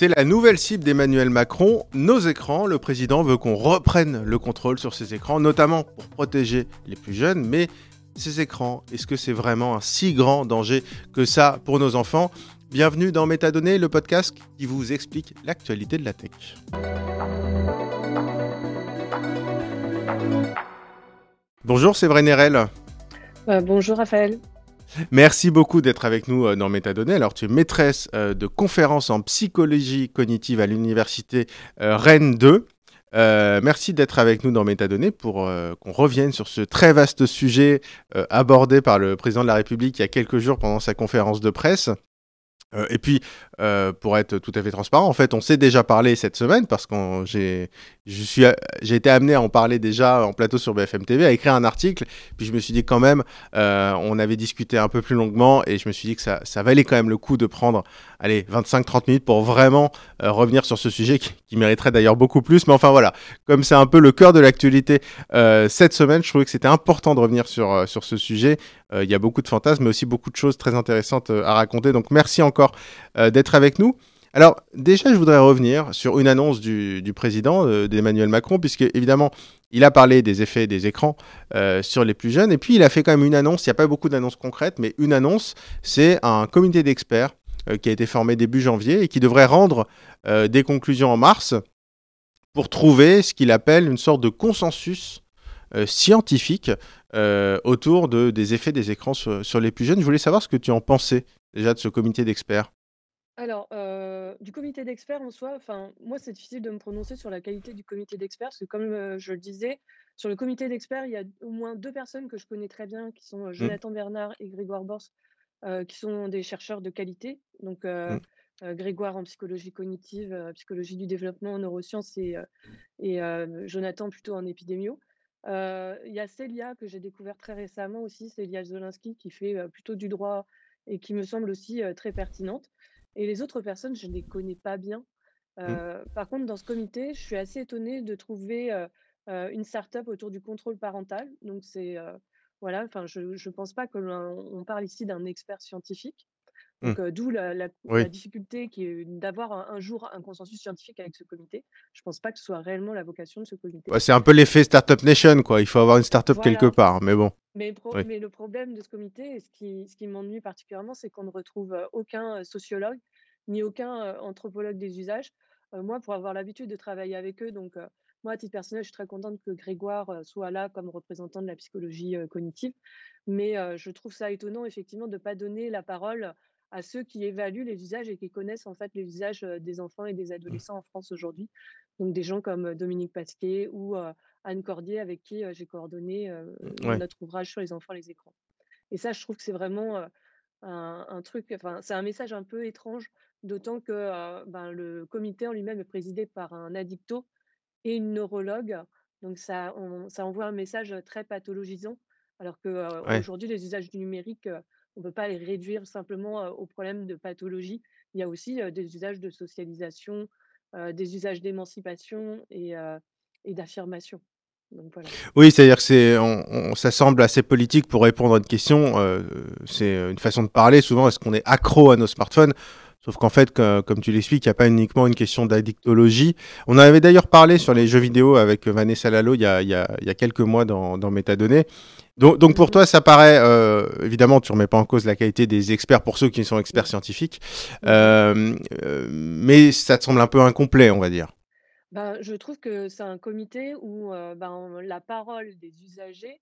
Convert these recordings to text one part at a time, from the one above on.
C'est la nouvelle cible d'Emmanuel Macron, nos écrans. Le président veut qu'on reprenne le contrôle sur ces écrans, notamment pour protéger les plus jeunes. Mais ces écrans, est-ce que c'est vraiment un si grand danger que ça pour nos enfants? Bienvenue dans Métadonnées, le podcast qui vous explique l'actualité de la tech. Bonjour, c'est Vrai euh, bonjour Raphaël. Merci beaucoup d'être avec nous euh, dans Métadonnées. Alors, tu es maîtresse euh, de conférences en psychologie cognitive à l'université Rennes 2. merci d'être avec nous dans Métadonnées pour qu'on revienne sur ce très vaste sujet abordé par le président de la République il y a quelques jours pendant sa conférence de presse. Et puis, pour être tout à fait transparent, en fait, on s'est déjà parlé cette semaine parce que j'ai euh, été amené à en parler déjà en plateau sur BFM TV, à écrire un article. Puis je me suis dit quand même, euh, on avait discuté un peu plus longuement et je me suis dit que ça, valait quand même le coup de prendre, allez, 25-30 minutes pour vraiment euh, revenir sur ce sujet qui, mériterait d'ailleurs beaucoup plus. Mais enfin voilà, comme c'est un peu le cœur de l'actualité cette semaine, je trouvais que c'était important de revenir sur, sur ce sujet. Il y a beaucoup de fantasmes, mais aussi beaucoup de choses très intéressantes à raconter. Donc merci encore d'être avec nous. Alors déjà, je voudrais revenir sur une annonce du, président euh, d'Emmanuel Macron, puisque évidemment, il a parlé des effets des écrans euh, sur les plus jeunes, et puis il a fait quand même une annonce, il n'y a pas beaucoup d'annonces concrètes, mais une annonce, c'est un comité d'experts euh, qui a été formé début janvier et qui devrait rendre des conclusions en mars pour trouver ce qu'il appelle une sorte de consensus scientifique autour de, des effets des écrans sur, sur les plus jeunes. Je voulais savoir ce que tu en pensais déjà de ce comité d'experts? Alors, du comité d'experts en soi, enfin, moi, c'est difficile de me prononcer sur la qualité du comité d'experts parce que comme, je le disais, sur le comité d'experts, il y a au moins deux personnes que je connais très bien qui sont, mmh. Jonathan Bernard et Grégoire Bors, qui sont des chercheurs de qualité. Donc, mmh. Grégoire en psychologie cognitive, psychologie du développement en neurosciences et et Jonathan plutôt en épidémio. il y a Célia que j'ai découvert très récemment aussi, Célia Zolinski qui fait, plutôt du droit et qui me semble aussi, très pertinente. Et les autres personnes, je ne les connais pas bien. Mmh. par contre, dans ce comité, je suis assez étonnée de trouver une start-up autour du contrôle parental. Donc, c'est voilà, enfin, je ne pense pas qu'on parle ici d'un expert scientifique. Mmh. D'où la, difficulté qui est d'avoir un, jour un consensus scientifique avec ce comité. Je ne pense pas que ce soit réellement la vocation de ce comité. c'est un peu l'effet Startup Nation, quoi. Il faut avoir une start-up quelque part, mais bon. Mais, mais, le problème de ce comité, et ce qui, ce qui m'ennuie particulièrement, c'est qu'on ne retrouve aucun sociologue ni aucun anthropologue des usages. moi, pour avoir l'habitude de travailler avec eux, donc moi, à titre personnel, je suis très contente que Grégoire soit là comme représentant de la psychologie cognitive. Mais je trouve ça étonnant, effectivement, de ne pas donner la parole à ceux qui évaluent les usages et qui connaissent en fait les usages des enfants et des mmh. adolescents en France aujourd'hui. Donc des gens comme Dominique Pasquet ou Anne Cordier avec qui j'ai coordonné notre ouvrage sur les enfants et les écrans. Et ça, je trouve que c'est vraiment un, truc, enfin c'est un message un peu étrange, d'autant que ben, le comité en lui-même est présidé par un addicto et une neurologue. Donc ça, ça envoie un message très pathologisant, alors qu'aujourd'hui, les usages du numérique on ne peut pas les réduire simplement au problème de pathologie. Il y a aussi des usages de socialisation, des usages d'émancipation et, d'affirmation. Oui, c'est-à-dire que c'est, ça semble assez politique pour répondre à une question. c'est une façon de parler. Souvent, est-ce qu'on est accro à nos smartphones? Sauf qu'en fait, comme tu l'expliques, il n'y a pas uniquement une question d'addictologie. On en avait d'ailleurs parlé sur les jeux vidéo avec Vanessa Lalo il y a, quelques mois dans, dans Métadonnées. Donc, pour toi, ça paraît, euh, évidemment, tu ne remets pas en cause la qualité des experts pour ceux qui sont experts scientifiques, euh, euh, mais ça te semble un peu incomplet, on va dire. Ben, je trouve que c'est un comité où ben, la parole des usagers,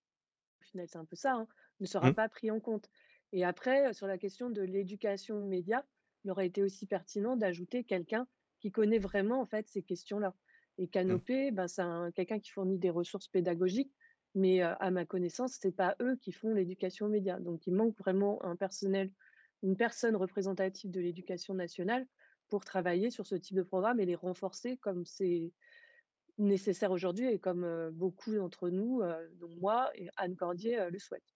au final c'est un peu ça, hein, ne sera mmh. pas pris en compte. Et après, sur la question de l'éducation média, il aurait été aussi pertinent d'ajouter quelqu'un qui connaît vraiment en fait ces questions-là. Et mmh. Canopé, ben, c'est quelqu'un qui fournit des ressources pédagogiques mais à ma connaissance, c'est pas eux qui font l'éducation média. Donc il manque vraiment un personnel, une personne représentative de l'éducation nationale pour travailler sur ce type de programme et les renforcer comme c'est nécessaire aujourd'hui et comme beaucoup d'entre nous, dont moi et Anne Cordier, le souhaitent.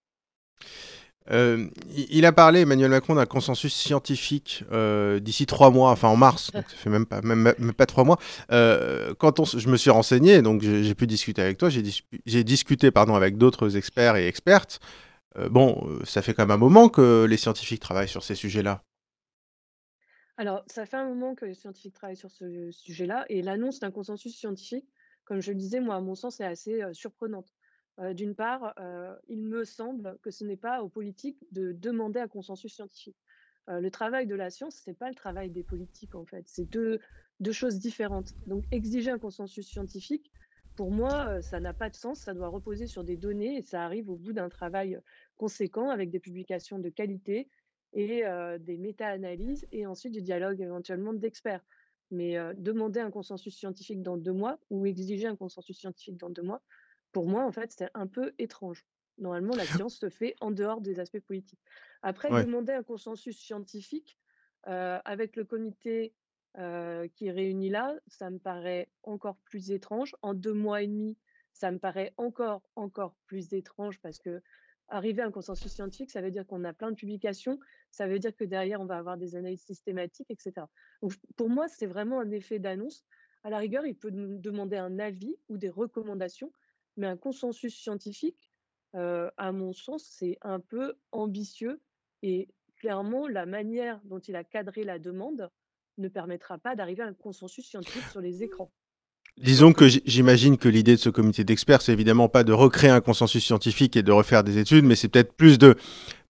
Euh, il a parlé, Emmanuel Macron, d'un consensus scientifique euh, d'ici trois mois, enfin en mars, donc ça fait même pas, trois mois. Euh, quand je me suis renseigné, donc j'ai pu discuter avec toi, j'ai discuté pardon, avec d'autres experts et expertes. bon, ça fait quand même un moment que les scientifiques travaillent sur ces sujets-là. Alors, ça fait un moment que les scientifiques travaillent sur ce sujet-là et l'annonce d'un consensus scientifique, comme je le disais, moi, à mon sens, est assez surprenante. D'une part, il me semble que ce n'est pas aux politiques de demander un consensus scientifique. Le travail de la science, c'est pas le travail des politiques, en fait. C'est deux, deux choses différentes. Donc, exiger un consensus scientifique, pour moi, ça n'a pas de sens. Ça doit reposer sur des données et ça arrive au bout d'un travail conséquent avec des publications de qualité et des méta-analyses et ensuite du dialogue éventuellement d'experts. Mais demander un consensus scientifique dans 2 mois ou exiger un consensus scientifique dans 2 mois, pour moi, en fait, c'est un peu étrange. Normalement, la science se fait en dehors des aspects politiques. Après, Ouais. demander un consensus scientifique, avec le comité, qui est réuni là, ça me paraît encore plus étrange. En 2 mois et demi, ça me paraît encore, encore plus étrange parce qu'arriver à un consensus scientifique, ça veut dire qu'on a plein de publications ça veut dire que derrière, on va avoir des analyses systématiques, et cetera. Donc, pour moi, c'est vraiment un effet d'annonce. À la rigueur, il peut nous demander un avis ou des recommandations, mais un consensus scientifique, à mon sens, c'est un peu ambitieux et clairement, la manière dont il a cadré la demande ne permettra pas d'arriver à un consensus scientifique sur les écrans. Disons que j'imagine que l'idée de ce comité d'experts, c'est évidemment pas de recréer un consensus scientifique et de refaire des études, mais c'est peut-être plus de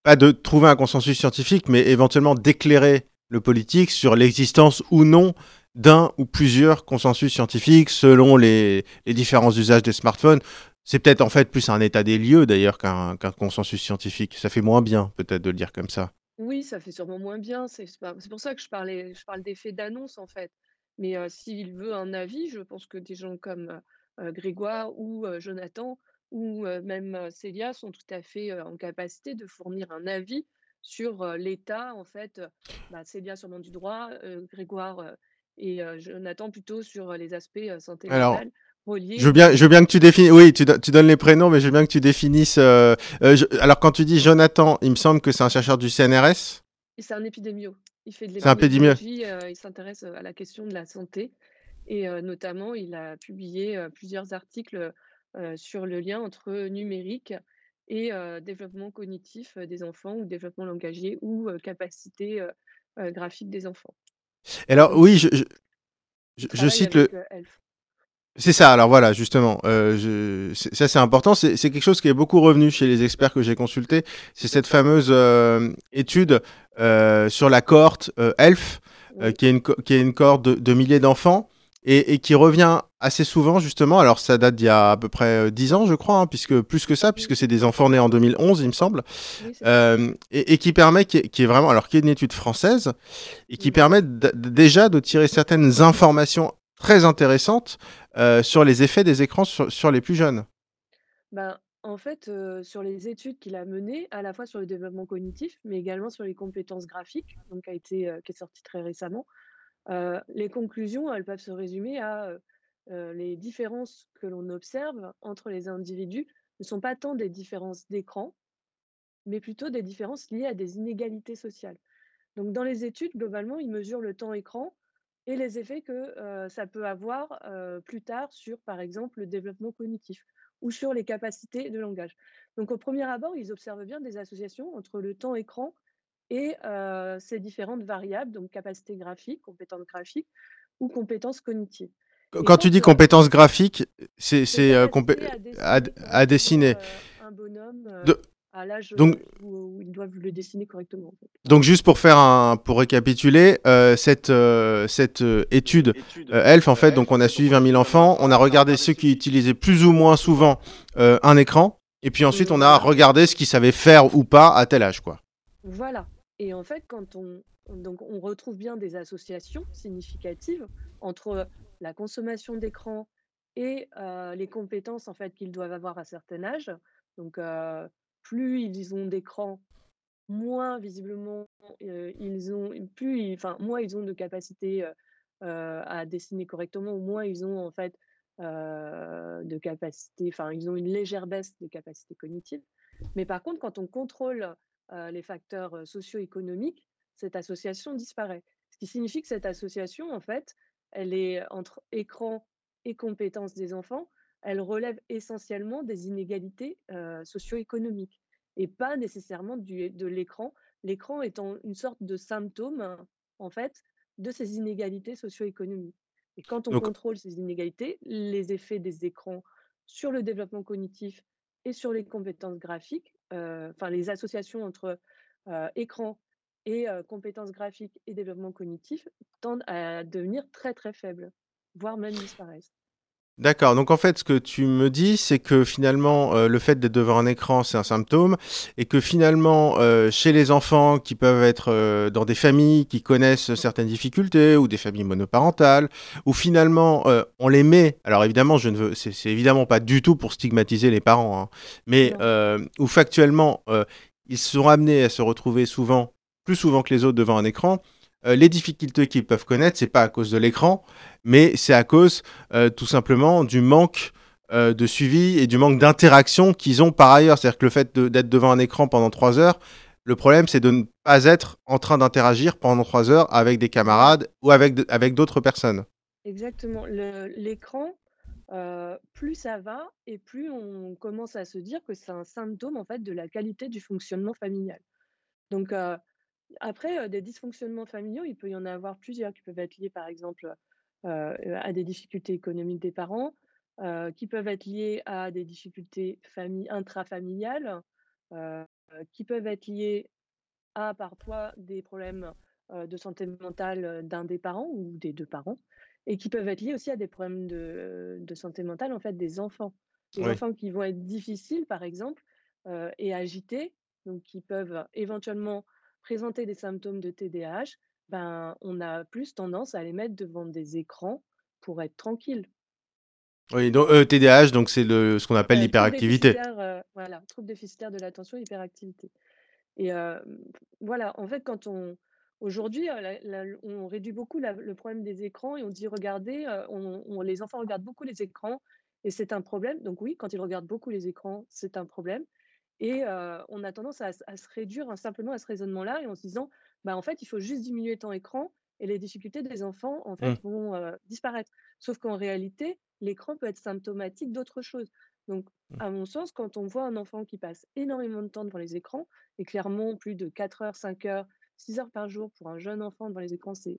pas de trouver un consensus scientifique, mais éventuellement d'éclairer le politique sur l'existence ou non d'un ou plusieurs consensus scientifiques selon les, les différents usages des smartphones. C'est peut-être en fait plus un état des lieux d'ailleurs qu'un consensus scientifique. Ça fait moins bien peut-être de le dire comme ça. Oui, ça fait sûrement moins bien. C'est pour ça que je parlais je parle d'effet d'annonce, en fait. Mais, heu, s'il veut un avis, je pense que des gens comme, heu heu, Grégoire ou, heu, Jonathan ou, même, Célia sont tout à fait, en capacité de fournir un avis sur, l'état, en fait, bah, Célia sûrement du droit, Grégoire, et Jonathan plutôt sur, les aspects, santé Alors, mentale Je veux reliés bien, je veux bien que tu définisses. Oui, tu, do- tu donnes les prénoms, mais je veux bien que tu définisses. euh, euh, je- alors, quand tu dis Jonathan, il me semble que c'est un chercheur du CNRS. c'est un épidémio. Il fait de C'est un pédimieux. l'épidémiologie, heu, il s'intéresse, à la question de la santé Et notamment, il a publié, plusieurs articles, sur le lien entre numérique et développement cognitif, des enfants ou développement langagier ou capacité, graphique des enfants. Alors, oui, je, je, je- il je travaille cite le. Elf. C'est ça. Alors voilà, justement, euh, je, ça c'est important. C'est quelque chose qui est beaucoup revenu chez les experts que j'ai consultés. C'est cette fameuse euh, étude euh, sur la cohorte euh, ELF, euh, qui est une, co- qui est une cohorte de, de milliers d'enfants et, et qui revient assez souvent justement. Alors ça date d'il y a à peu près euh, 10 ans, je crois, hein, puisque plus que ça, puisque c'est des enfants nés en 2011, il me semble, oui, euh, et, et qui permet, qui est, qui est vraiment, alors qui est une étude française et qui permet déjà de tirer certaines informations très intéressantes euh, sur les effets des écrans sur, sur les plus jeunes. Ben, en fait, sur les études qu'il a menées, à la fois sur le développement cognitif, mais également sur les compétences graphiques, donc qui a été, qui est sorti très récemment. Les conclusions, elles peuvent se résumer à, heu, les différences que l'on observe entre les individus ne sont pas tant des différences d'écran, mais plutôt des différences liées à des inégalités sociales. Donc dans les études, globalement, ils mesurent le temps écran et les effets que, heu, ça peut avoir, heu, plus tard sur, par exemple, le développement cognitif ou sur les capacités de langage. Donc au premier abord, ils observent bien des associations entre le temps écran et ces différentes variables, donc capacité graphique, compétences graphiques ou compétences cognitives. Et Quand tu dis compétences graphiques, c'est euh, compé- à à, dessiner à dessiner. heu, un bonhomme, De- à l'âge, donc, où où ils doivent le dessiner correctement, en fait. donc juste pour faire un, pour récapituler, euh, cette, euh, cette euh, étude euh, ELF, en fait, donc on a suivi 20 000 enfants, on a regardé ceux qui utilisaient plus ou moins souvent euh, un écran, et puis ensuite Mmh, on a voilà. regardé ce qu'ils savaient faire ou pas à tel âge, quoi. Voilà et en fait, quand on on donc on retrouve bien des associations significatives entre la consommation d'écran et les compétences, en fait, qu'ils doivent avoir à certain âge. Donc plus ils ont d'écran, moins visiblement, ils ont plus enfin, moins ils ont de capacité, à dessiner correctement ou moins ils ont, en fait, de capacité enfin, ils ont une légère baisse des capacités cognitives. Mais par contre, quand on contrôle, les facteurs, socio-économiques, cette association disparaît. Ce qui signifie que cette association, en fait, elle est entre écran et compétences des enfants, elle relève essentiellement des inégalités, socio-économiques et pas nécessairement du de l'écran. L'écran étant une sorte de symptôme, en fait, de ces inégalités socio-économiques. Et quand on Donc contrôle ces inégalités, les effets des écrans sur le développement cognitif et sur les compétences graphiques, enfin les associations entre, écran et compétences graphiques et développement cognitif tendent à devenir très, très faibles, voire même disparaissent. D'accord, donc en fait, ce que tu me dis, c'est que finalement, le fait d'être devant un écran, c'est un symptôme et que finalement, chez les enfants qui peuvent être, dans des familles qui connaissent certaines difficultés ou des familles monoparentales, où finalement, on les met alors évidemment, je ne veux c'est c'est évidemment pas du tout pour stigmatiser les parents, hein, mais où factuellement, ils sont amenés à se retrouver souvent, plus souvent que les autres devant un écran. Heu, les difficultés qu'ils peuvent connaître, c'est pas à cause de l'écran, mais c'est à cause euh, tout simplement du manque euh, de suivi et du manque d'interaction qu'ils ont par ailleurs. C'est-à-dire que le fait d'être devant un écran pendant trois heures, le problème c'est de ne pas être en train d'interagir pendant trois heures avec des camarades ou avec, avec d'autres personnes. exactement. L'écran, plus ça va et plus on commence à se dire que c'est un symptôme, en fait, de la qualité du fonctionnement familial. Donc après, des dysfonctionnements familiaux, il peut y en avoir plusieurs qui peuvent être liés, par exemple, à des difficultés économiques des parents, qui peuvent être liés à des difficultés famille intrafamiliales, qui peuvent être liés à parfois des problèmes, de santé mentale, d'un des parents ou des 2 parents et qui peuvent être liés aussi à des problèmes de de santé mentale, en fait, des enfants. Des Oui. enfants qui vont être difficiles, par exemple, et agités, donc qui peuvent éventuellement présenter des symptômes de TDAH, ben, on a plus tendance à les mettre devant des écrans pour être tranquilles. Oui, donc euh, TDAH, donc c'est le, ce qu'on appelle troubles l'hyperactivité. heu, voilà, troubles déficitaires de l'attention, hyperactivité. Et voilà, en fait, quand on aujourd'hui, la on réduit beaucoup la le problème des écrans et on dit: «Regardez, on les enfants regardent beaucoup les écrans et c'est un problème». Donc oui, quand ils regardent beaucoup les écrans, c'est un problème et on a tendance à se réduire, hein, simplement à ce raisonnement-là et en se disant: «Bah, en fait, il faut juste diminuer ton écran et les difficultés des enfants, en fait, vont, disparaître». Sauf qu'en réalité, l'écran peut être symptomatique d'autre chose. Donc à mon sens, quand on voit un enfant qui passe énormément de temps devant les écrans et clairement plus de 4 heures, 5 heures, 6 heures par jour pour un jeune enfant devant les écrans, c'est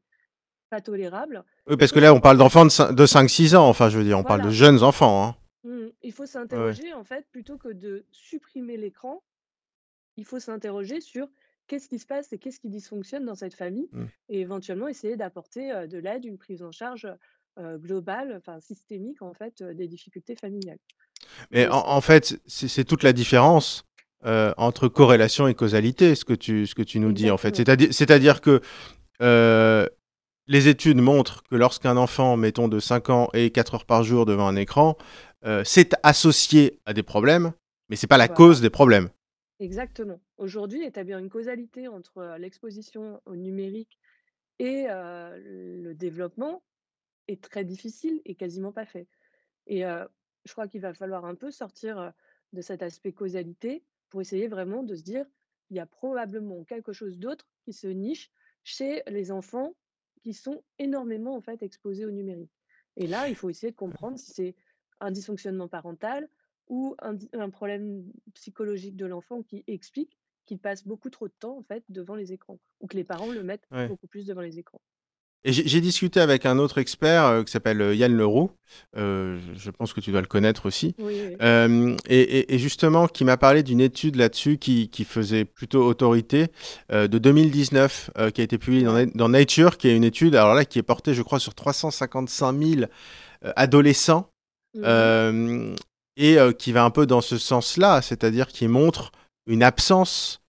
pas tolérable. Oui, parce que là, on parle d'enfants de, cin- de 5-6 ans, enfin, je veux dire, on parle de jeunes enfants. Hein. Mmh, il faut Ouais, s'interroger en fait, plutôt que de supprimer l'écran, il faut s'interroger sur qu'est-ce qui se passe et qu'est-ce qui dysfonctionne dans cette famille Hmm. et éventuellement essayer d'apporter, de l'aide, une prise en charge, globale, enfin systémique en fait, des difficultés familiales. Mais en, fait, c'est c'est toute la différence euh, entre corrélation et causalité, ce que tu, ce que tu nous dis, en fait. exactement, C'est-à-dire c'est-à-dire que euh, les études montrent que lorsqu'un enfant, mettons de 5 ans, est 4 heures par jour devant un écran, euh, c'est associé à des problèmes, mais c'est pas la voilà. cause des problèmes. Exactement. Aujourd'hui, établir une causalité entre, heu, l'exposition au numérique et heu, le développement est très difficile et quasiment pas fait et je crois qu'il va falloir un peu sortir, de cet aspect causalité pour essayer vraiment de se dire: «Il y a probablement quelque chose d'autre qui se niche chez les enfants qui sont énormément, en fait, exposés au numérique» et là, il faut essayer de comprendre si c'est un dysfonctionnement parental ou un problème psychologique de l'enfant qui explique qu'il passe beaucoup trop de temps, en fait, devant les écrans ou que les parents le mettent Ouais. beaucoup plus devant les écrans. Et j'ai discuté avec un autre expert euh, qui s'appelle euh, Yann Leroux, euh, je pense que tu dois le connaître aussi, Oui, oui. euh, et, et- et justement qui m'a parlé d'une étude là-dessus qui, qui faisait plutôt autorité de 2019, euh, qui a été publiée dans, dans Nature, qui est une étude, alors là, qui est portée, je crois, sur 355 000 euh, adolescents, Mmh euh, et euh, qui va un peu dans ce sens-là, c'est-à-dire qui montre une absence,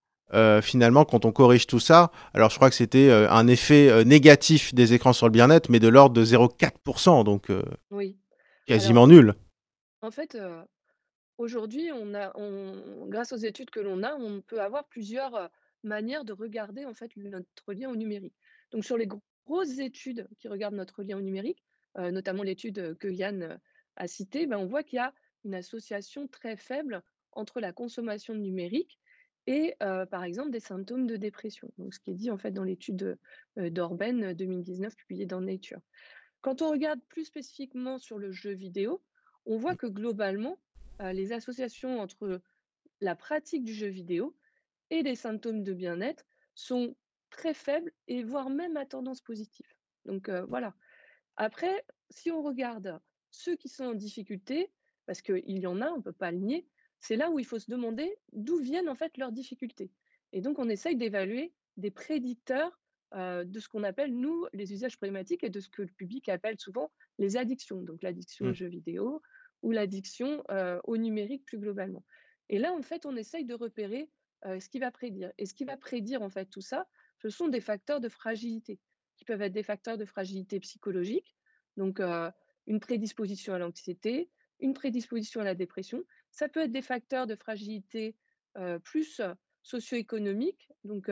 finalement, quand on corrige tout ça. Alors, je crois que c'était un effet négatif des écrans sur le bien-être, mais de l'ordre de 0,4%, donc. Alors, quasiment nul. en fait, Aujourd'hui, on a on grâce aux études que l'on a, on peut avoir plusieurs, manières de regarder, en fait, notre lien au numérique. Donc sur les gros- grosses études qui regardent notre lien au numérique, notamment l'étude, que Yann, a citée, ben, on voit qu'il y a une association très faible entre la consommation de numérique et par exemple, des symptômes de dépression. Donc ce qui est dit, en fait, dans l'étude, d'Orben, heu, 2019 publiée dans Nature. Quand on regarde plus spécifiquement sur le jeu vidéo, on voit que globalement, les associations entre la pratique du jeu vidéo et des symptômes de bien-être sont très faibles et voire même à tendance positive. Donc voilà. Après, si on regarde ceux qui sont en difficulté, parce qu'il y en a, on ne peut pas le nier, c'est là où il faut se demander d'où viennent en fait leurs difficultés. Et donc on essaye d'évaluer des prédicteurs, heu, de ce qu'on appelle nous les usages problématiques et de ce que le public appelle souvent les addictions. Donc l'addiction aux Mmh. jeux vidéo ou l'addiction, heu, au numérique plus globalement. Et là, en fait, on essaye de repérer, heu, ce qui va prédire. Et ce qui va prédire en fait tout ça, ce sont des facteurs de fragilité, qui peuvent être des facteurs de fragilité psychologique, donc une prédisposition à l'anxiété, une prédisposition à la dépression. Ça peut être des facteurs de fragilité, plus socio-économiques, donc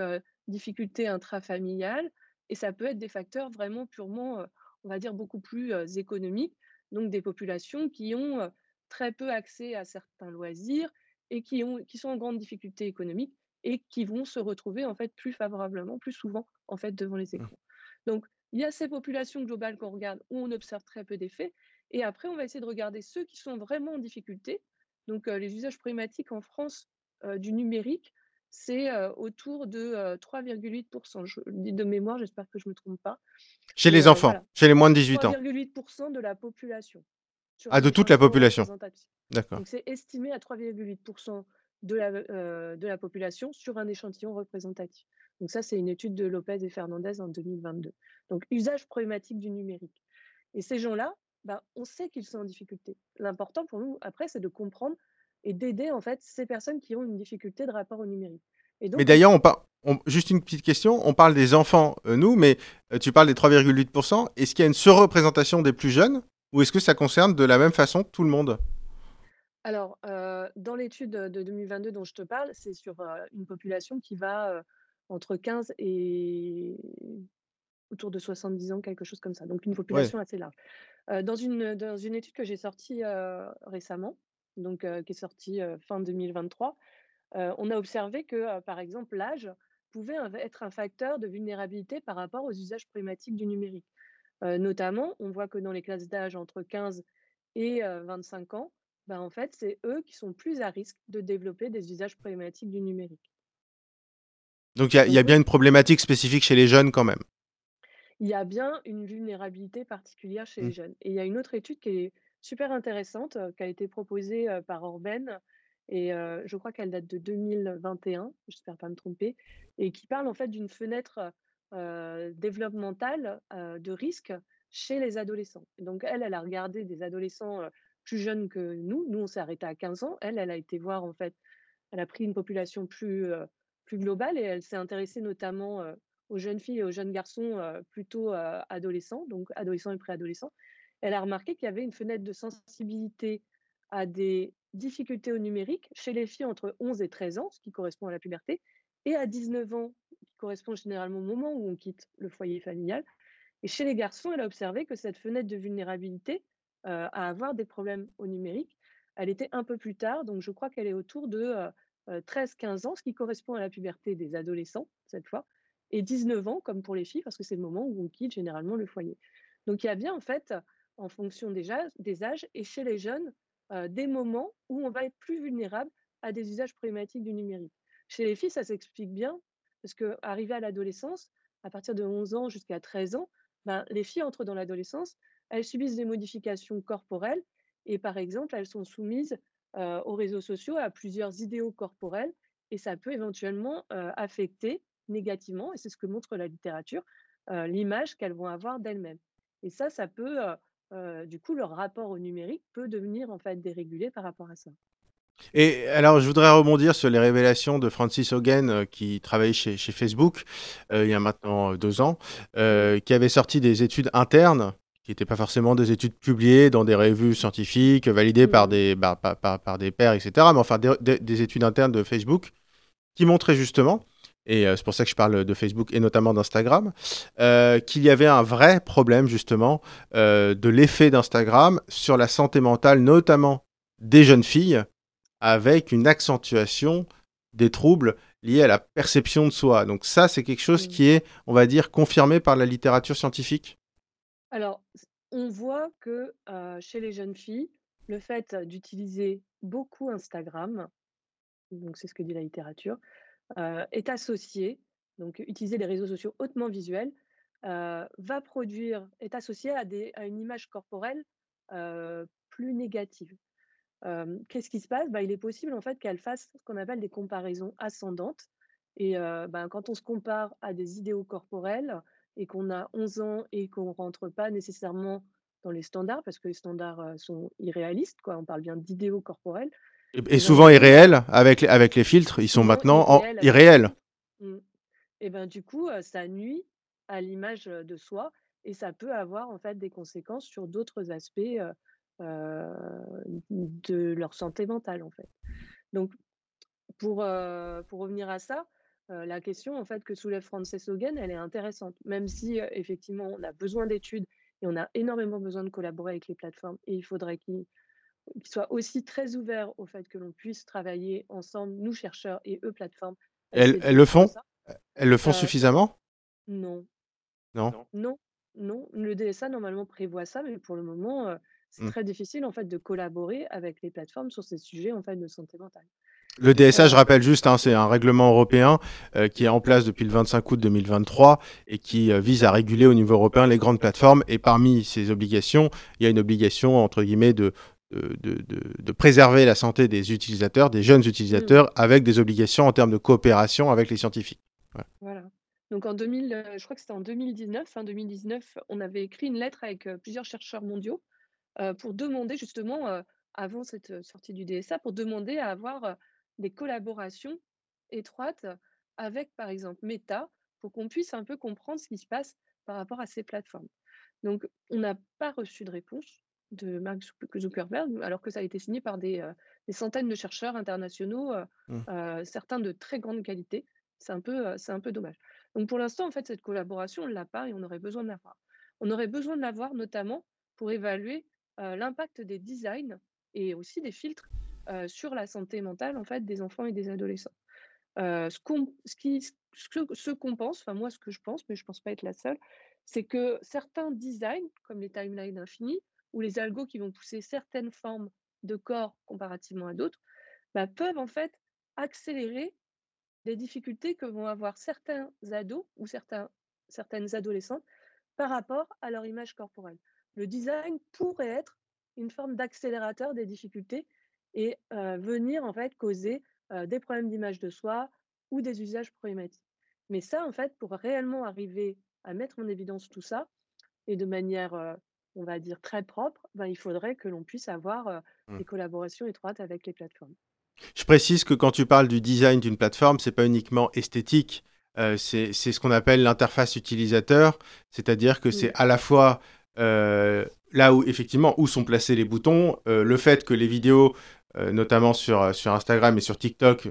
difficultés intrafamiliales et ça peut être des facteurs vraiment purement, on va dire beaucoup plus, économiques, donc des populations qui ont, très peu accès à certains loisirs et qui ont qui sont en grande difficulté économique et qui vont se retrouver en fait plus favorablement, plus souvent en fait devant les Mmh. écrans. Donc il y a ces populations globales qu'on regarde où on observe très peu d'effets et après on va essayer de regarder ceux qui sont vraiment en difficulté. Donc les usages problématiques en France, du numérique, c'est, autour de, heu, 3,8 Je le dis de mémoire, j'espère que je me trompe pas Chez les enfants, voilà, chez les moins de 18 ans. 3,8 de la population Ah, de toute la population? D'accord. Donc c'est estimé à 3,8 de la, heu, de la population sur un échantillon représentatif. Donc ça, c'est une étude de Lopez et Fernandez en 2022. Donc usage problématique du numérique et ces gens-là, bah, on sait qu'ils sont en difficulté. L'important pour nous, après, c'est de comprendre et d'aider, en fait, ces personnes qui ont une difficulté de rapport au numérique et Mais donc d'ailleurs, on juste une petite question, on parle des enfants, heu, nous, mais heu, tu parles des 3,8 Est-ce qu'il y a une surreprésentation des plus jeunes? Ou est-ce que ça concerne de la même façon tout le monde? Alors, heu, dans l'étude, de 2022 dont je te parle, c'est sur, heu, une population qui va, entre 15 et autour de 70 ans, quelque chose comme ça, donc une Ouais. population assez large. Dans une, dans une étude que j'ai sortie, récemment, donc qui est sortie, fin 2023, heu, on a observé que, par exemple, l'âge pouvait être un facteur de vulnérabilité par rapport aux usages problématiques du numérique. Notamment, on voit que dans les classes d'âge entre 15 et heu, 25 ans, ben, en fait, c'est eux qui sont plus à risque de développer des usages problématiques du numérique. Donc il y a y bien une problématique spécifique chez les jeunes quand même? il y a bien une vulnérabilité particulière chez Mmh. les jeunes. Et il y a une autre étude qui est super intéressante, heu, qui a été proposée, heu, par Orben et heu, je crois qu'elle date de 2021, j'espère pas me tromper et qui parle en fait d'une fenêtre, développementale, de risque chez les adolescents. Donc elle, elle a regardé des adolescents, plus jeunes que nous. Nous, on s'est arrêté à 15 ans. Elle, elle a été voir en fait elle a pris une population plus, plus globale et elle s'est intéressée notamment, aux jeunes filles et aux jeunes garçons, plutôt, adolescents, donc adolescents et préadolescents. Elle a remarqué qu'il y avait une fenêtre de sensibilité à des difficultés au numérique chez les filles entre 11 et 13 ans, ce qui correspond à la puberté, et à 19 ans, qui correspond généralement au moment où on quitte le foyer familial. Et chez les garçons, elle a observé que cette fenêtre de vulnérabilité, à avoir des problèmes au numérique, elle était un peu plus tard, donc je crois qu'elle est autour de, heu heu, 13-15 ans, ce qui correspond à la puberté des adolescents, cette fois, et 19 ans comme pour les filles, parce que c'est le moment où on quitte généralement le foyer. Donc il y a bien en fait, en fonction des âges des âges et chez les jeunes, des moments où on va être plus vulnérable à des usages problématiques du numérique. Chez les filles, ça s'explique bien, parce qu'arrivées à l'adolescence, à partir de 11 ans jusqu'à 13 ans, ben, les filles entrent dans l'adolescence, elles subissent des modifications corporelles et par exemple, elles sont soumises, aux réseaux sociaux, à plusieurs idéaux corporels et ça peut éventuellement, affecter négativement et c'est ce que montre la littérature, l'image qu'elles vont avoir d'elles-mêmes et ça, ça peut, du coup, leur rapport au numérique peut devenir, en fait, dérégulé par rapport à ça. Et alors, je voudrais rebondir sur les révélations de Francis Hogan, qui travaillait chez chez Facebook, il y a maintenant, heu, 2 ans, qui avait sorti des études internes, qui étaient pas forcément des études publiées dans des revues scientifiques, validées par Mmh des bah, par par par des pairs et cetera, mais enfin des des des études internes de Facebook, qui montraient justement et heu, c'est pour ça que je parle de Facebook et notamment d'Instagram, heu, qu'il y avait un vrai problème justement, heu, de l'effet d'Instagram sur la santé mentale, notamment des jeunes filles avec une accentuation des troubles liés à la perception de soi. Donc ça, c'est quelque chose Mmh. qui est, on va dire, confirmé par la littérature scientifique. Alors, on voit que, chez les jeunes filles, le fait d'utiliser beaucoup Instagram, donc c'est ce que dit la littérature, est associé donc utiliser les réseaux sociaux hautement visuels va produire est associée à une image corporelle, plus négative. Qu'est-ce qui se passe? Bah, il est possible en fait qu'elle fasse ce qu'on appelle des comparaisons ascendantes et ben, quand on se compare à des idéaux corporels et qu'on a 11 ans et qu'on rentre pas nécessairement dans les standards, parce que les standards, sont irréalistes quoi, on parle bien d'idéaux corporels Et et et ben souvent irréels avec les avec les filtres, ils sont maintenant en irréels filtres. Mmh et ben, du coup, ça nuit à l'image, de soi et ça peut avoir en fait des conséquences sur d'autres aspects, de leur santé mentale, en fait. Donc pour revenir à ça, heu, la question en fait que soulève Frances Haugen, elle est intéressante. Même si, heu, effectivement on a besoin d'études et on a énormément besoin de collaborer avec les plateformes et il faudrait qu'ils soient aussi très ouverts au fait que l'on puisse travailler ensemble, nous chercheurs et eux plateformes, Elles le font? elles le font suffisamment? non, Non? non, non, le DSA normalement prévoit ça, mais pour le moment, heu, c'est Mmh. très difficile en fait de collaborer avec les plateformes sur ces sujets en fait de santé mentale. Le DSA, je rappelle juste, hein, c'est un règlement européen, heu, qui est en place depuis le 25 août 2023 et qui, heu, vise à réguler au niveau européen les grandes plateformes et parmi ces obligations, il y a une obligation entre guillemets de de de préserver la santé des utilisateurs, des jeunes mmh. utilisateurs avec des obligations en termes de coopération avec les scientifiques. Ouais. Voilà. Donc en 2000, heu, je crois que c'était en 2019, fin 2019, on avait écrit une lettre avec, plusieurs chercheurs mondiaux, pour demander justement, avant cette, sortie du DSA, pour demander à avoir, des collaborations étroites avec, par exemple, Meta, pour qu'on puisse un peu comprendre ce qui se passe par rapport à ces plateformes. Donc on n'a pas reçu de réponse de Mark Zuck Zuckerberg, alors que ça a été signé par des, des centaines de chercheurs internationaux, heu Mmh. heu, certains de très grande qualité. C'est un peu, c'est un peu dommage. Donc pour l'instant, en fait, cette collaboration, on l'a pas et on aurait besoin de l'avoir. On aurait besoin de l'avoir notamment pour évaluer, l'impact des designs et aussi des filtres, heu, sur la santé mentale, en fait, des enfants et des adolescents. Heu, ce qu'on ce ce qu'on pense, enfin moi ce que je pense, mais je pense pas être la seule, c'est que certains designs, comme les timelines infinies ou les algos qui vont pousser certaines formes de corps comparativement à d'autres, bah, peuvent en fait accélérer les difficultés que vont avoir certains ados ou certaines adolescentes par rapport à leur image corporelle. Le design pourrait être une forme d'accélérateur des difficultés et venir en fait causer, des problèmes d'image de soi ou des usages problématiques. Mais ça, en fait, pour réellement arriver à mettre en évidence tout ça et de manière, on va dire très propre, ben, il faudrait que l'on puisse avoir, Mmh. des collaborations étroites avec les plateformes. Je précise que quand tu parles du design d'une plateforme, c'est pas uniquement esthétique, c'est ce qu'on appelle l'interface utilisateur, c'est-à-dire que c'est à la fois, là où effectivement, où sont placés les boutons, le fait que les vidéos, heu, notamment sur, heu, sur Instagram et sur TikTok,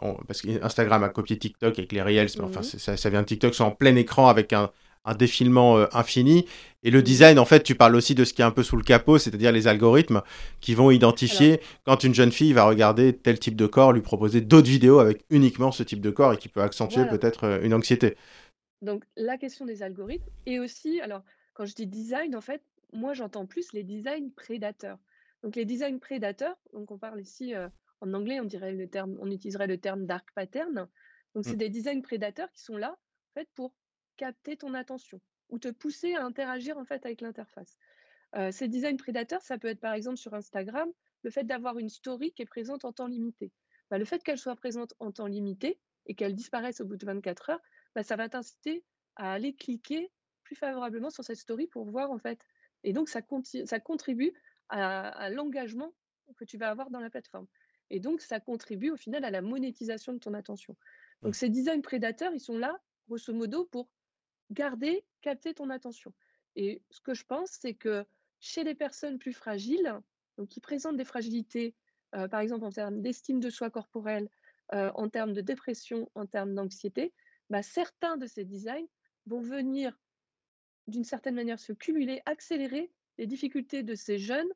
on parce qu'Instagram a copié TikTok avec les reels, mais enfin Mmh c'est ça ça vient de TikTok, sont en plein écran avec un un défilement, infini et le design, en fait, tu parles aussi de ce qui est un peu sous le capot, c'est-à-dire les algorithmes qui vont Alors identifier quand une jeune fille va regarder tel type de corps, lui proposer d'autres vidéos avec uniquement ce type de corps et qui peut accentuer voilà. peut-être euh, une anxiété. Donc la question des algorithmes et aussi alors quand je dis design, en fait, moi j'entends plus les designs prédateurs. Donc les designs prédateurs, donc on parle ici, heu, en anglais on dirait le terme on utiliserait le terme dark pattern. Donc c'est des designs prédateurs qui sont là, en fait, pour capter ton attention ou te pousser à interagir, en fait, avec l'interface. Heu, ces designs prédateurs, ça peut être par exemple sur Instagram, le fait d'avoir une story qui est présente en temps limité. Bah, le fait qu'elle soit présente en temps limité et qu'elle disparaisse au bout de 24 heures, bah, ça va t'inciter à aller cliquer plus favorablement sur cette story pour voir en fait et donc ça conti ça contribue à à l'engagement que tu vas avoir dans la plateforme. Et donc ça contribue au final à la monétisation de ton attention. Donc ces designs prédateurs, ils sont là, grosso modo, pour garder, capter ton attention. Et ce que je pense, c'est que chez les personnes plus fragiles, donc qui présentent des fragilités, heu, par exemple en termes d'estime de soi corporelle, heu, en termes de dépression, en termes d'anxiété, bah, certains de ces designs vont venir d'une certaine manière se cumuler, accélérer les difficultés de ces jeunes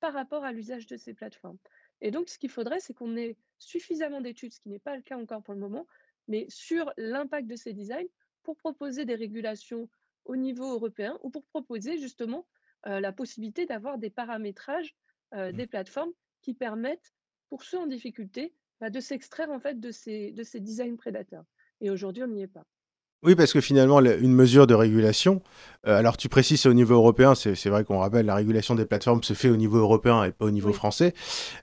par rapport à l'usage de ces plateformes. Et donc, ce qu'il faudrait, c'est qu'on ait suffisamment d'études, ce qui n'est pas le cas encore pour le moment, mais sur l'impact de ces designs pour proposer des régulations au niveau européen ou pour proposer justement euh, la possibilité d'avoir des paramétrages euh, Mm. des plateformes qui permettent, pour ceux en difficulté, bah, de s'extraire en fait de ces, de ces designs prédateurs. Et aujourd'hui, on n'y est pas. Oui, parce que finalement, le une mesure de régulation, alors tu précises c'est au niveau européen, c'est vrai qu'on rappelle la régulation des plateformes se fait au niveau européen et pas au niveau Oui. français.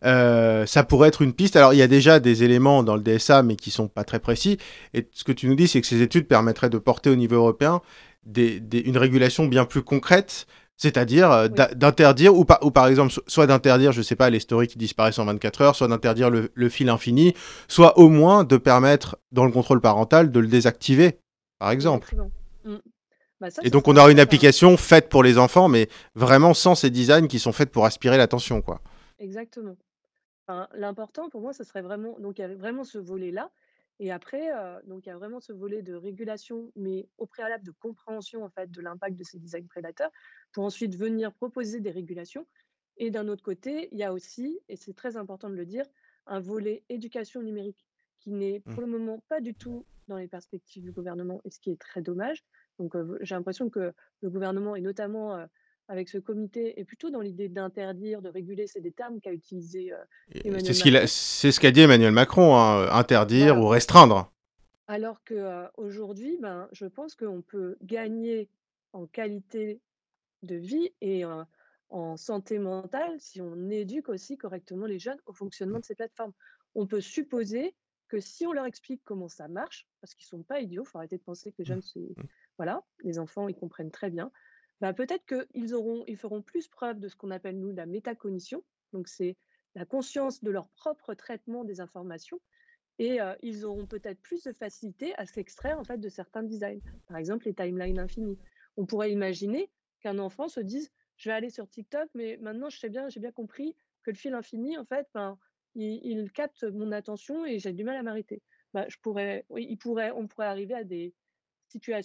Heu, ça pourrait être une piste. Alors il y a déjà des éléments dans le DSA, mais qui sont pas très précis et ce que tu nous dis, c'est que ces études permettraient de porter au niveau européen des des une régulation bien plus concrète, c'est-à-dire, Oui. d'in d'interdire ou par ou par exemple, so soit d'interdire, je sais pas, les stories qui disparaissent en 24 heures, soit d'interdire le le fil infini, soit au moins de permettre, dans le contrôle parental, de le désactiver, par exemple. Exactement. Bah, ça, Et donc on aura une application faite pour les enfants, mais vraiment sans ces designs qui sont faites pour aspirer l'attention, quoi. exactement. Enfin, l'important pour moi, ce serait vraiment donc il y avait vraiment ce volet-là et après, heu, donc il y a vraiment ce volet de régulation, mais au préalable de compréhension, en fait, de l'impact de ces designs prédateurs, pour ensuite venir proposer des régulations et d'un autre côté, il y a aussi, et c'est très important de le dire, un volet éducation numérique qui n'est Mmh. pour le moment pas du tout dans les perspectives du gouvernement et ce qui est très dommage. Donc, j'ai l'impression que le gouvernement et notamment, avec ce comité est plutôt dans l'idée d'interdire, de réguler, c'est des termes qu'a utilisé, c'est Emmanuel ce c'est ce qu'a dit Emmanuel Macron, hein, interdire Voilà. ou restreindre. Alors que, heu, aujourd'hui, ben, je pense qu'on peut gagner en qualité de vie et en santé mentale si on éduque aussi correctement les jeunes au fonctionnement de ces plateformes. On peut supposer que si on leur explique comment ça marche, parce qu'ils sont pas idiots, faut arrêter de penser que les Mmh jeunes c'est mh. Voilà, les enfants, ils comprennent très bien. Bah, peut-être qu'ils auront ils feront plus preuve de ce qu'on appelle nous la métacognition, donc c'est la conscience de leur propre traitement des informations et ils auront peut-être plus de facilité à s'extraire, en fait, de certains designs. Par exemple, les timelines infinies. On pourrait imaginer qu'un enfant se dise: «Je vais aller sur TikTok, mais maintenant je sais bien j'ai bien compris que le fil infini, en fait, ben, il il capte mon attention et j'ai du mal à m'arrêter». Bah, je pourrais oui, il pourrait on pourrait arriver à des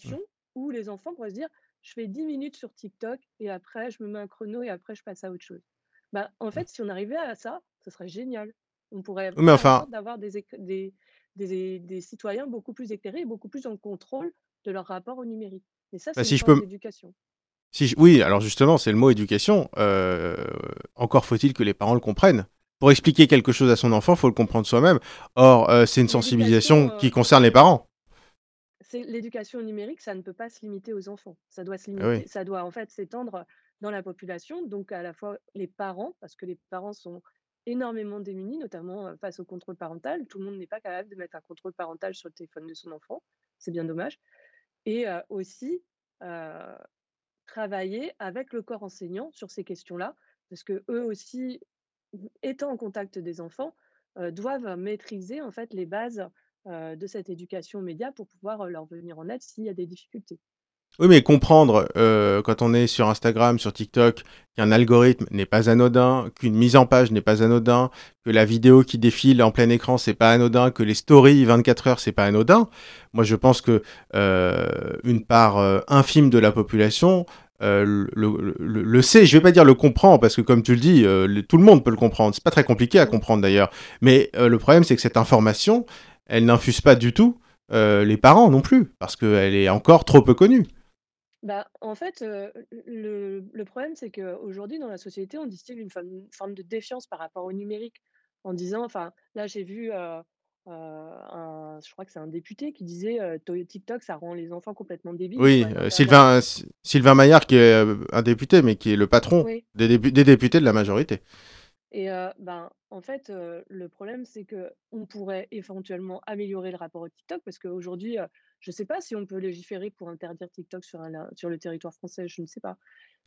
Mmh. situations où les enfants pourraient se dire: «Je fais 10 minutes sur TikTok et après je me mets un chrono et après je passe à autre chose». Bah, en Mmh. fait, si on arrivait à ça, ce serait génial. On pourrait mais enfin, d'avoir des éc des des des citoyens beaucoup plus éclairés et beaucoup plus en contrôle de leur rapport au numérique. Et ça, bah, c'est une si je peux d'éducation. si je oui, alors justement, c'est le mot éducation, heu, encore faut-il que les parents le comprennent. Pour expliquer quelque chose à son enfant, faut le comprendre soi-même. Or, heu, c'est une sensibilisation qui concerne les parents. C'est l'éducation numérique, ça ne peut pas se limiter aux enfants. Ça doit se Ah oui. limiter ça doit en fait s'étendre dans la population, donc à la fois les parents, parce que les parents sont énormément démunis, notamment, face au contrôle parental. Tout le monde n'est pas capable de mettre un contrôle parental sur le téléphone de son enfant, c'est bien dommage et aussi, travailler avec le corps enseignant sur ces questions-là, parce qu'eux aussi, mmh, étant en contact des enfants, doivent maîtriser en fait les bases, de cette éducation aux médias pour pouvoir, heu, leur venir en aide s'il y a des difficultés. Oui, mais comprendre, heu, quand on est sur Instagram, sur TikTok, qu'un algorithme n'est pas anodin, qu'une mise en page n'est pas anodin, que la vidéo qui défile en plein écran, c'est pas anodin, que les stories 24 heures, c'est pas anodin. Moi, je pense que, une part, infime de la population, le sait. Je vais pas dire le comprend parce que comme tu le dis, tout le monde peut le comprendre. C'est pas très compliqué à comprendre d'ailleurs. Mais, le problème, c'est que cette information, elle n'infuse pas du tout, heu, les parents non plus, parce qu'elle est encore trop peu connue. Bah, en fait, heu, le le problème, c'est qu'aujourd'hui, dans la société, on distille une forme une forme de défiance par rapport au numérique, en disant enfin, là, j'ai vu, heu, un je crois que c'est un député qui disait, heu: «To TikTok, ça rend les enfants complètement débiles, il Oui, faudrait heu, l'interdire». Sylvain Sylvain Maillard qui est, un député, mais qui est le patron Oui. des dépu des députés de la majorité. Et ben, en fait, le problème, c'est qu'on pourrait éventuellement améliorer le rapport au TikTok parce qu'aujourd'hui, heu, je ne sais pas si on peut légiférer pour interdire TikTok sur un sur le territoire français, je ne sais pas.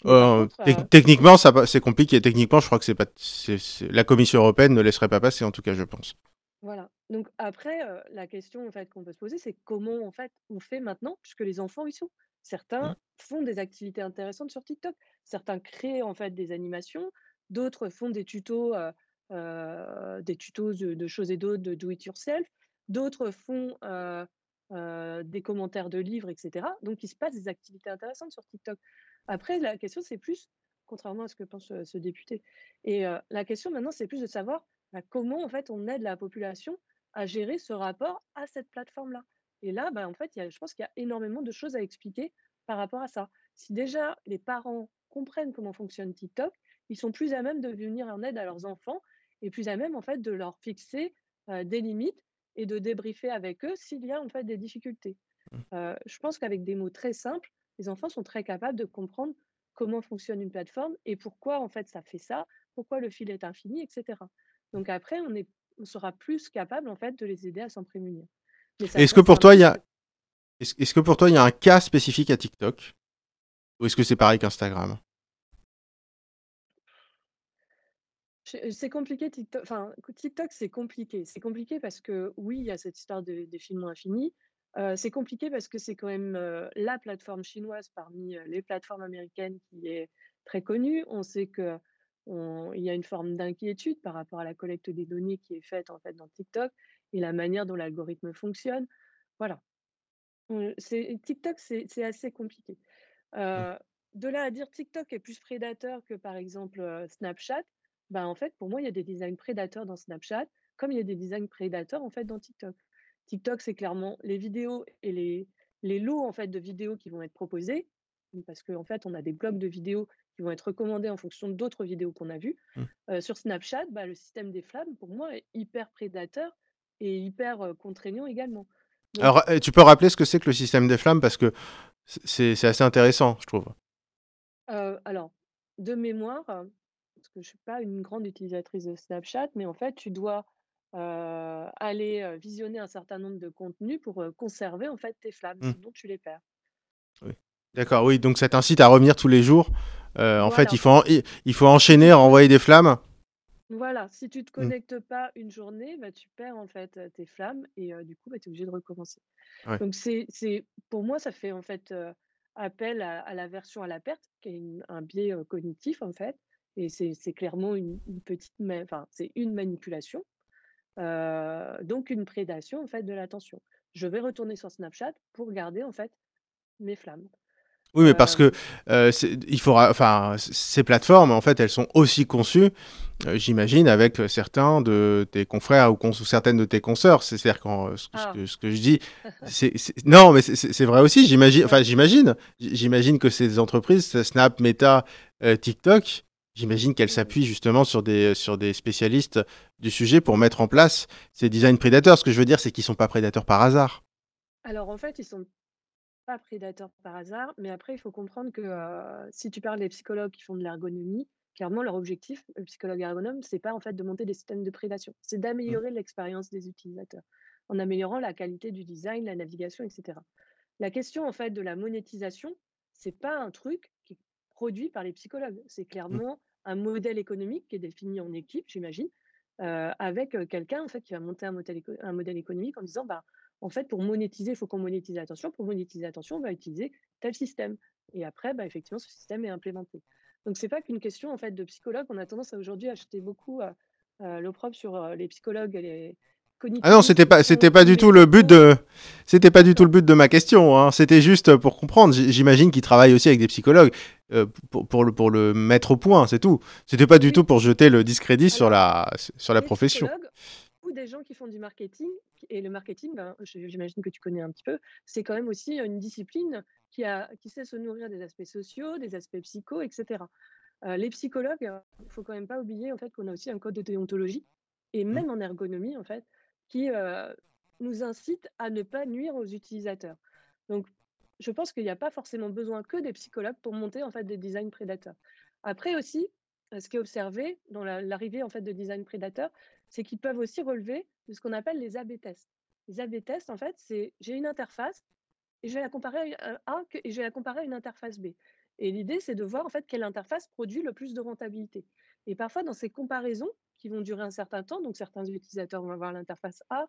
Contre, techniquement, ça c'est compliqué. Techniquement, je crois que c'est pas c'est c'est la Commission européenne ne laisserait pas passer, en tout cas, je pense. Voilà. Donc après, la question en fait qu'on peut se poser, c'est comment en fait on fait maintenant puisque les enfants y sont? Mmh. Certains font des activités intéressantes sur TikTok. Certains créent en fait des animations, d'autres font des tutos, des tutos de choses et d'autres, de do it yourself. D'autres font, des commentaires de livres et cetera. Donc il se passe des activités intéressantes sur TikTok. Après la question c'est plus, contrairement à ce que pense, ce député et la question maintenant c'est plus de savoir bah, comment en fait on aide la population à gérer ce rapport à cette plateforme-là? Et là, bah, en fait, y a je pense qu'il y a énormément de choses à expliquer par rapport à ça. Si déjà les parents comprennent comment fonctionne TikTok, ils sont plus à même de venir en aide à leurs enfants et plus à même en fait de leur fixer, des limites et de débriefer avec eux s'il y a en fait des difficultés. Heu, je pense qu'avec des mots très simples, les enfants sont très capables de comprendre comment fonctionne une plateforme et pourquoi en fait ça fait ça, pourquoi le fil est infini et cetera. Donc après on est on sera plus capable en fait de les aider à s'en prémunir. Est-ce que pour toi, il y a est-ce que pour toi, il y a un cas spécifique à TikTok? Ou est-ce que c'est pareil qu'Instagram? Je c'est compliqué TikTok enfin, TikTok, c'est compliqué. C'est compliqué parce que, oui, il y a cette histoire de films infinis. Heu, c'est compliqué parce que c'est quand même, la plateforme chinoise parmi, les plateformes américaines qui est très connue. On sait qu'on il y a une forme d'inquiétude par rapport à la collecte des données qui est faite, en fait, dans TikTok et la manière dont l'algorithme fonctionne. Voilà. TikTok, c'est assez compliqué. Mmh. De là à dire TikTok est plus prédateur que par exemple, Snapchat, bah, en fait, pour moi, il y a des designs prédateurs dans Snapchat, comme il y a des designs prédateurs, en fait, dans TikTok. TikTok, c'est clairement les vidéos et les les lots, en fait, de vidéos qui vont être proposés, parce qu'en fait, on a des blocs de vidéos qui vont être recommandés en fonction d'autres vidéos qu'on a vues. Mmh. Heu, sur Snapchat, bah, le système des flammes, pour moi, est hyper prédateur et hyper, contraignant également. Donc Alors, tu peux rappeler ce que c'est que le système des flammes? Parce que c'est assez intéressant, je trouve. Heu, alors, de mémoire, parce que je suis pas une grande utilisatrice de Snapchat, mais en fait, tu dois, aller, visionner un certain nombre de contenus pour, conserver, en fait, tes flammes, Mmh. sinon tu les perds. Oui. D'accord, oui, donc ça t'incite à revenir tous les jours. En fait, il faut en il faut enchaîner, renvoyer des flammes. voilà, si tu te Mmh. connectes pas une journée, bah, tu perds, en fait, tes flammes et du coup, bah, tu es obligé de recommencer. Ouais. Donc c'est c'est pour moi, ça fait, en fait, appel à à l'aversion à la perte, qui est une un biais, cognitif, en fait et c'est clairement une une petite enfin, c'est une manipulation. Donc une prédation, en fait, de l'attention. Je vais retourner sur Snapchat pour garder, en fait, mes flammes. Oui, mais parce que, il faudra enfin, ces plateformes, en fait, elles sont aussi conçues, j'imagine, avec, certains de tes confrères ou cons ou certaines de tes consoeurs. C'est c'est-à-dire quand, ce ce ah, que ce que je dis, non, mais c'est vrai aussi, j'imagine enfin, j'imagine. J'imagine que ces entreprises, Snap, Meta, heu, TikTok, j'imagine qu'elles Mmh. s'appuient justement sur des, sur des spécialistes du sujet pour mettre en place ces designs prédateurs. Ce que je veux dire, c'est qu'ils sont pas prédateurs par hasard. Alors, en fait, ils sont pas prédateurs par hasard, mais après, il faut comprendre que, heu, si tu parles des psychologues qui font de l'ergonomie, clairement, leur objectif, le psychologue ergonome, c'est pas, en fait, de monter des systèmes de prédation, c'est Mmh. d'améliorer l'expérience des utilisateurs, en améliorant la qualité du design, la navigation et cetera. La question, en fait, de la monétisation, c'est pas un truc qui est produit par les psychologues. C'est Mmh. clairement un modèle économique qui est défini en équipe, j'imagine, heu, avec, heu, quelqu'un, en fait, qui va monter un modèle économique en disant: «Bah, en fait, pour monétiser, il faut qu'on monétise l'attention. Pour monétiser l'attention, on va utiliser tel système» et après, bah, effectivement, ce système est implémenté. Donc c'est pas qu'une question, en fait, de psychologue. On a tendance à aujourd'hui à jeter beaucoup, heu, l'opprobre sur, les psychologues et les Ah non, c'était pas, c'était pas du tout le but psychos de, c'était pas du tout le but de ma question. Hein. C'était juste pour comprendre. J'imagine qu'ils travaillent aussi avec des psychologues euh, pour, pour le pour le mettre au point, c'est tout. C'était pas du tout pour jeter le discrédit sur la sur la profession. ou des gens qui font du marketing et le marketing, ben, j'imagine que tu connais un petit peu, c'est quand même aussi une discipline qui a qui sait se nourrir des aspects sociaux, des aspects psycho et cetera. Heu, les psychologues, il faut quand même pas oublier en fait qu'on a aussi un code de déontologie et Hmm. même en ergonomie en fait, qui, heu, nous incite à ne pas nuire aux utilisateurs. Donc je pense qu'il n'y a pas forcément besoin que des psychologues pour monter en fait des designs prédateurs. Après aussi, heu, ce qui est observé dans la l'arrivée en fait de design prédateurs, c'est qu'ils peuvent aussi relever de ce qu'on appelle les AB tests. Les AB tests en fait, c'est j'ai une interface et je vais la comparer à A que et je vais la comparer à une interface B. Et l'idée, c'est de voir en fait quelle interface produit le plus de rentabilité. Et parfois, dans ces comparaisons qui vont durer un certain temps, donc certains utilisateurs vont avoir l'interface A,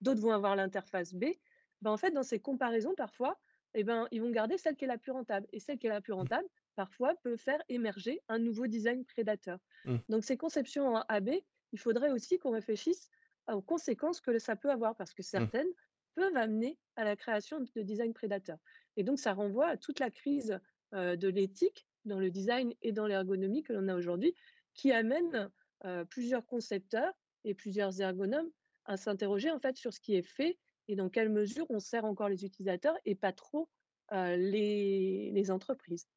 d'autres vont avoir l'interface B. Ben, en fait, dans ces comparaisons, parfois, eh ben, ils vont garder celle qui est la plus rentable. Et celle qui est la plus rentable, parfois, peut faire émerger un nouveau design prédateur. Hmm. Donc, ces conceptions en AB, il faudrait aussi qu'on réfléchisse aux conséquences que ça peut avoir, parce que Hmm. certaines peuvent amener à la création de design prédateur. Et donc, ça renvoie à toute la crise euh, de l'éthique dans le design et dans l'ergonomie que l'on a aujourd'hui, qui amène euh, plusieurs concepteurs et plusieurs ergonomes à s'interroger en fait sur ce qui est fait et dans quelle mesure on sert encore les utilisateurs et pas trop euh, les, les entreprises.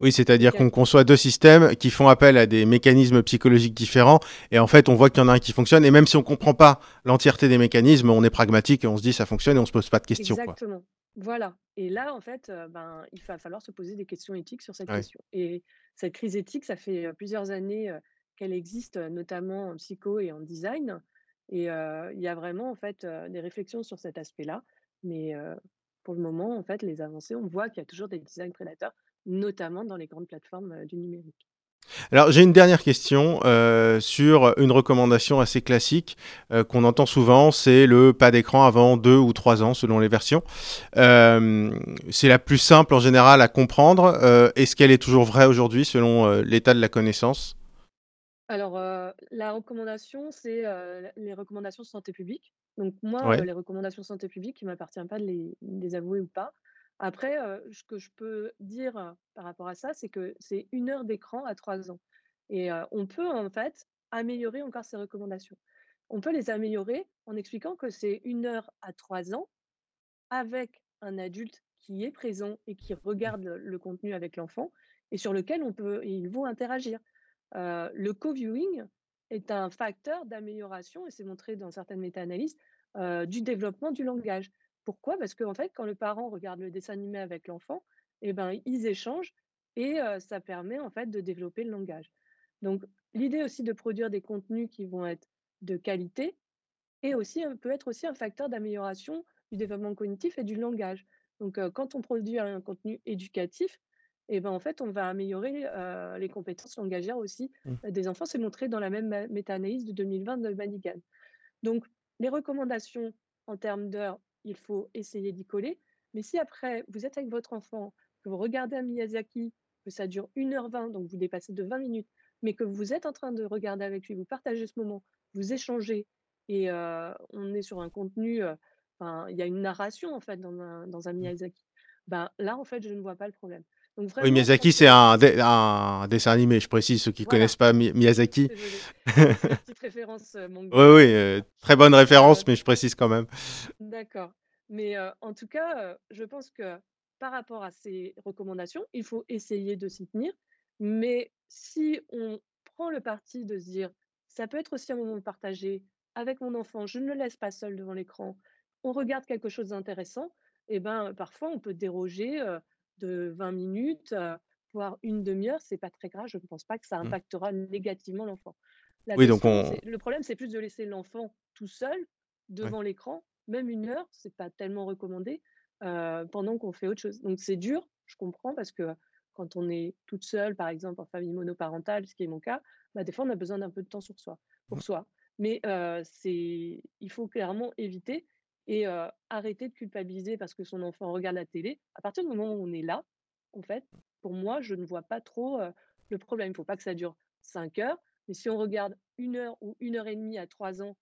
Oui, c'est-à-dire qu'on conçoit deux systèmes qui font appel à des mécanismes psychologiques différents, et en fait, on voit qu'il y en a un qui fonctionne, et même si on comprend pas l'entièreté des mécanismes, on est pragmatique et on se dit ça fonctionne et on se pose pas de questions, quoi. exactement. Voilà et là, en fait, heu, ben, il va falloir se poser des questions éthiques sur cette Ouais. question et cette crise éthique, ça fait, plusieurs années, qu'elle existe, notamment en psycho et en design et il y a vraiment, en fait, des réflexions sur cet aspect-là mais pour le moment, en fait, les avancées, on voit qu'il y a toujours des designs prédateurs, notamment dans les grandes plateformes, du numérique. Alors, j'ai une dernière question, sur une recommandation assez classique, qu'on entend souvent, c'est le pas d'écran avant 2 ou 3 ans selon les versions. C'est la plus simple en général à comprendre, est-ce qu'elle est toujours vraie aujourd'hui selon, l'état de la connaissance? Alors, la recommandation, c'est, les recommandations de santé publique. Donc moi, les recommandations de santé publique, il m'appartient pas de les de les avouer ou pas. Après, ce que je peux dire, par rapport à ça, c'est que c'est une heure d'écran à 3 ans et on peut, en fait, améliorer encore ces recommandations. On peut les améliorer en expliquant que c'est une heure à 3 ans avec un adulte qui est présent et qui regarde le le contenu avec l'enfant et sur lequel on peut et ils vont interagir. Le co-viewing est un facteur d'amélioration et c'est montré dans certaines méta-analyses, du développement du langage. Pourquoi? Parce qu'en fait, quand le parent regarde le dessin animé avec l'enfant et ben, ils échangent et ça permet en fait de développer le langage. Donc l'idée aussi de produire des contenus qui vont être de qualité et aussi, peut être aussi un facteur d'amélioration du développement cognitif et du langage. Donc, quand on produit un contenu éducatif et ben, en fait, on va améliorer, heu, les compétences langagières aussi, Mmh. heu, des enfants. C'est montré dans la même méta-analyse de 2020 de Mannigan. Donc les recommandations en termes d'heures, il faut essayer d'y coller. Mais si après vous êtes avec votre enfant, que vous regardez un Miyazaki, que ça dure 1 heure 20, donc vous dépassez de 20 minutes, mais que vous êtes en train de regarder avec lui, vous partagez ce moment, vous échangez et heu, on est sur un contenu, enfin, il y a une narration en fait dans un dans un Mmh. Miyazaki. Ben, là, en fait, je ne vois pas le problème. Donc Oui, vraiment, Miyazaki, c'est un dessin animé, je précise, ceux qui voilà, connaissent pas Mi Miyazaki. petite référence, Oui, manga. oui, heu, très bonne référence, mais je précise quand même. D'accord. Mais, en tout cas, je pense que par rapport à ces recommandations, il faut essayer de s'y tenir. Mais si on prend le parti de se dire: «Ça peut être aussi un moment partagé avec mon enfant, je ne le laisse pas seul devant l'écran, on regarde quelque chose d'intéressant» et ben, parfois on peut déroger, de 20 minutes, voire une demi heure, c'est pas très grave, je ne pense pas que ça Mmh. impactera négativement l'enfant. Oui, donc on le problème, c'est plus de laisser l'enfant tout seul ouais. devant l'écran, même une heure, c'est pas tellement recommandé, pendant qu'on fait autre chose. Donc c'est dur, je comprends parce que quand on est toute seule, par exemple en famille monoparentale, ce qui est mon cas, bah, des fois on a besoin d'un peu de temps sur soi pour soi. Mais c'est il faut clairement éviter et arrêter de culpabiliser parce que son enfant regarde la télé. À partir du moment où on est là, en fait, pour moi, je ne vois pas trop, le problème. Il faut pas que ça dure 5 heures, mais si on regarde une heure ou une heure et demie à 3 ans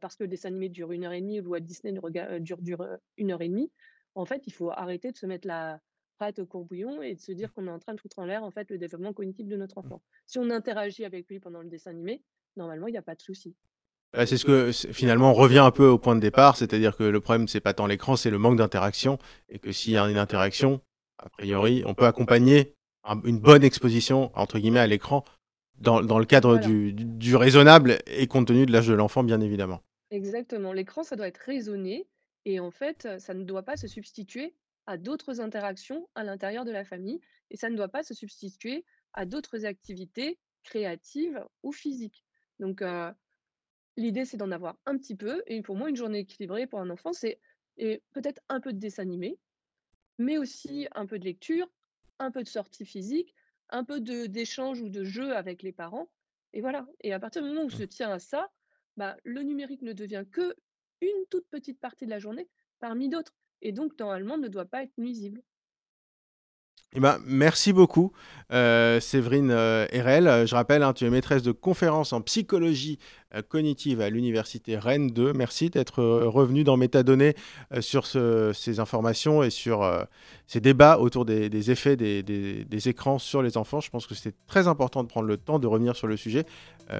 parce que le dessin animé dure une heure et demie ou Walt Disney ne dure dure, 1 heure et demie. En fait, il faut arrêter de se mettre la patte au courbouillon et de se dire qu'on est en train de foutre en l'air, en fait, le développement cognitif de notre Mmh. enfant. Si on interagit avec lui pendant le dessin animé, normalement, il y a pas de souci. Bah, c'est ce que finalement, on revient un peu au point de départ, c'est-à-dire que le problème, c'est pas tant l'écran, c'est le manque d'interaction et que s'il y a une interaction, a priori, on peut accompagner un une bonne exposition, entre guillemets, «à l'écran» dans dans le cadre Voilà, du du du raisonnable et compte tenu de l'âge de l'enfant, bien évidemment. exactement. L'écran, ça doit être raisonné et en fait, ça ne doit pas se substituer à d'autres interactions à l'intérieur de la famille et ça ne doit pas se substituer à d'autres activités créatives ou physiques. Donc heu L'idée, c'est d'en avoir un petit peu et pour moi, une journée équilibrée pour un enfant, c'est peut-être un peu de dessin animé, mais aussi un peu de lecture, un peu de sortie physique, un peu d'échange ou de jeu avec les parents et voilà et à partir du moment où on Mmh. se tient à ça, bah, le numérique ne devient que une toute petite partie de la journée parmi d'autres et donc normalement ne doit pas être nuisible. Eh ben, merci beaucoup, heu, Séverine, Herel. Heu, je rappelle, hein, tu es maîtresse de conférences en psychologie, heu, cognitive à l'université Rennes 2. Merci d'être, revenue dans Métadonnées, sur ce ces informations et sur, ces débats autour des effets des des écrans sur les enfants. Je pense que c'est très important de prendre le temps de revenir sur le sujet.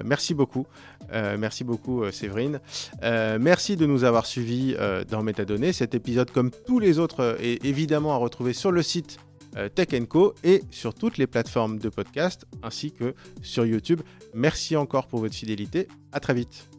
Merci beaucoup, merci beaucoup, Séverine. Merci de nous avoir suivis, dans Métadonnées. Cet épisode, comme tous les autres, est évidemment à retrouver sur le site euh, euh, Tech Co et sur toutes les plateformes de podcast ainsi que sur YouTube. Merci encore pour votre fidélité. À très vite.